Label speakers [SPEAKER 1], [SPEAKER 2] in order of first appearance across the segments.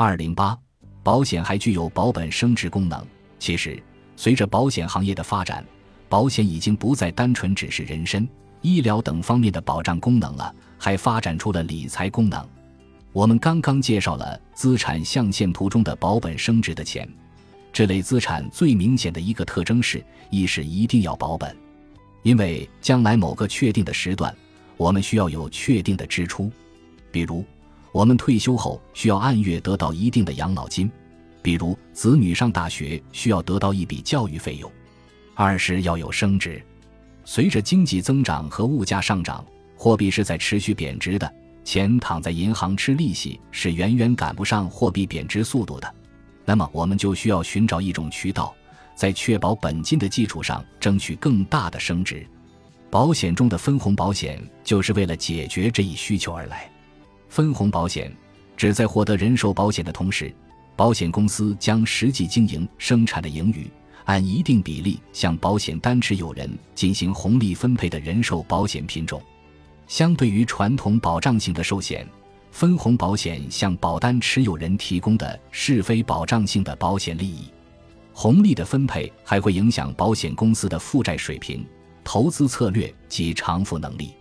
[SPEAKER 1] 二零八，保险还具有保本升值功能。其实，随着保险行业的发展，保险已经不再单纯只是人身、医疗等方面的保障功能了，还发展出了理财功能。我们刚刚介绍了资产象限图中的保本升值的钱，这类资产最明显的一个特征是，一是一定要保本，因为将来某个确定的时段，我们需要有确定的支出，比如我们退休后需要按月得到一定的养老金，比如子女上大学需要得到一笔教育费用；二是要有升值，随着经济增长和物价上涨，货币是在持续贬值的。钱躺在银行吃利息是远远赶不上货币贬值速度的，那么我们就需要寻找一种渠道，在确保本金的基础上争取更大的升值。保险中的分红保险就是为了解决这一需求而来。分红保险指在获得人寿保险的同时，保险公司将实际经营生产的盈余按一定比例向保险单持有人进行红利分配的人寿保险品种。相对于传统保障型的寿险，分红保险向保单持有人提供的是非保障性的保险利益。红利的分配还会影响保险公司的负债水平、投资策略及偿付能力。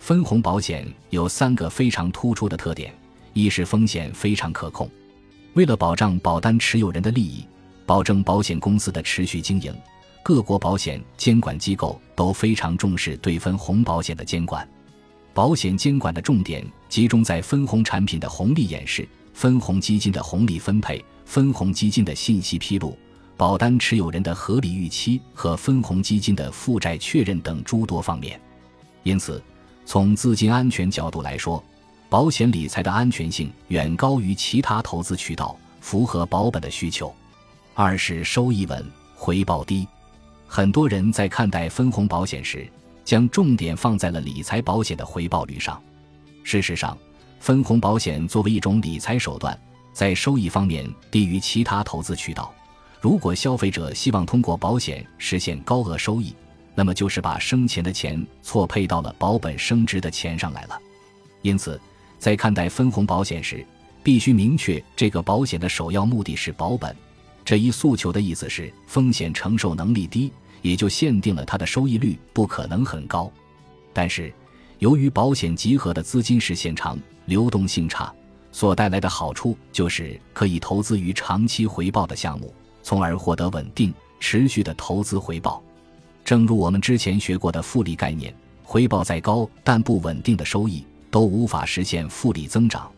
[SPEAKER 1] 分红保险有三个非常突出的特点：一是风险非常可控，为了保障保单持有人的利益，保证保险公司的持续经营，各国保险监管机构都非常重视对分红保险的监管。保险监管的重点集中在分红产品的红利演示、分红基金的红利分配、分红基金的信息披露、保单持有人的合理预期和分红基金的负债确认等诸多方面。因此，从资金安全角度来说，保险理财的安全性远高于其他投资渠道，符合保本的需求。二是收益稳、回报低。很多人在看待分红保险时，将重点放在了理财保险的回报率上。事实上，分红保险作为一种理财手段，在收益方面低于其他投资渠道。如果消费者希望通过保险实现高额收益，那么就是把生钱的钱错配到了保本升值的钱上来了。因此，在看待分红保险时，必须明确这个保险的首要目的是保本。这一诉求的意思是风险承受能力低。也就限定了它的收益率不可能很高，但是由于保险集合的资金时限长、流动性差，所带来的好处就是可以投资于长期回报的项目，从而获得稳定、持续的投资回报。正如我们之前学过的复利概念，回报再高但不稳定的收益都无法实现复利增长，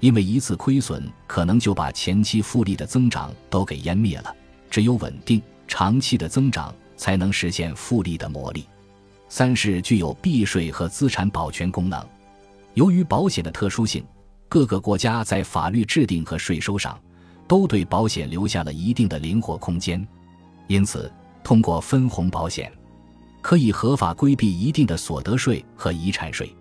[SPEAKER 1] 因为一次亏损可能就把前期复利的增长都给湮灭了。只有稳定、长期的增长。才能实现复利的魔力。三是具有避税和资产保全功能。由于保险的特殊性，各个国家在法律制定和税收上都对保险留下了一定的灵活空间。因此，通过分红保险，可以合法规避一定的所得税和遗产税，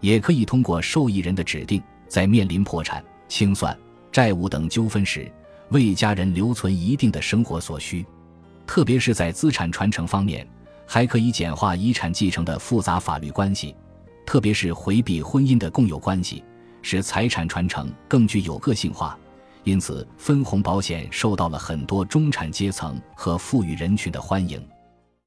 [SPEAKER 1] 也可以通过受益人的指定，在面临破产、清算、债务等纠纷时，为家人留存一定的生活所需。特别是在资产传承方面，还可以简化遗产继承的复杂法律关系，特别是回避婚姻的共有关系，使财产传承更具有个性化。因此，分红保险受到了很多中产阶层和富裕人群的欢迎。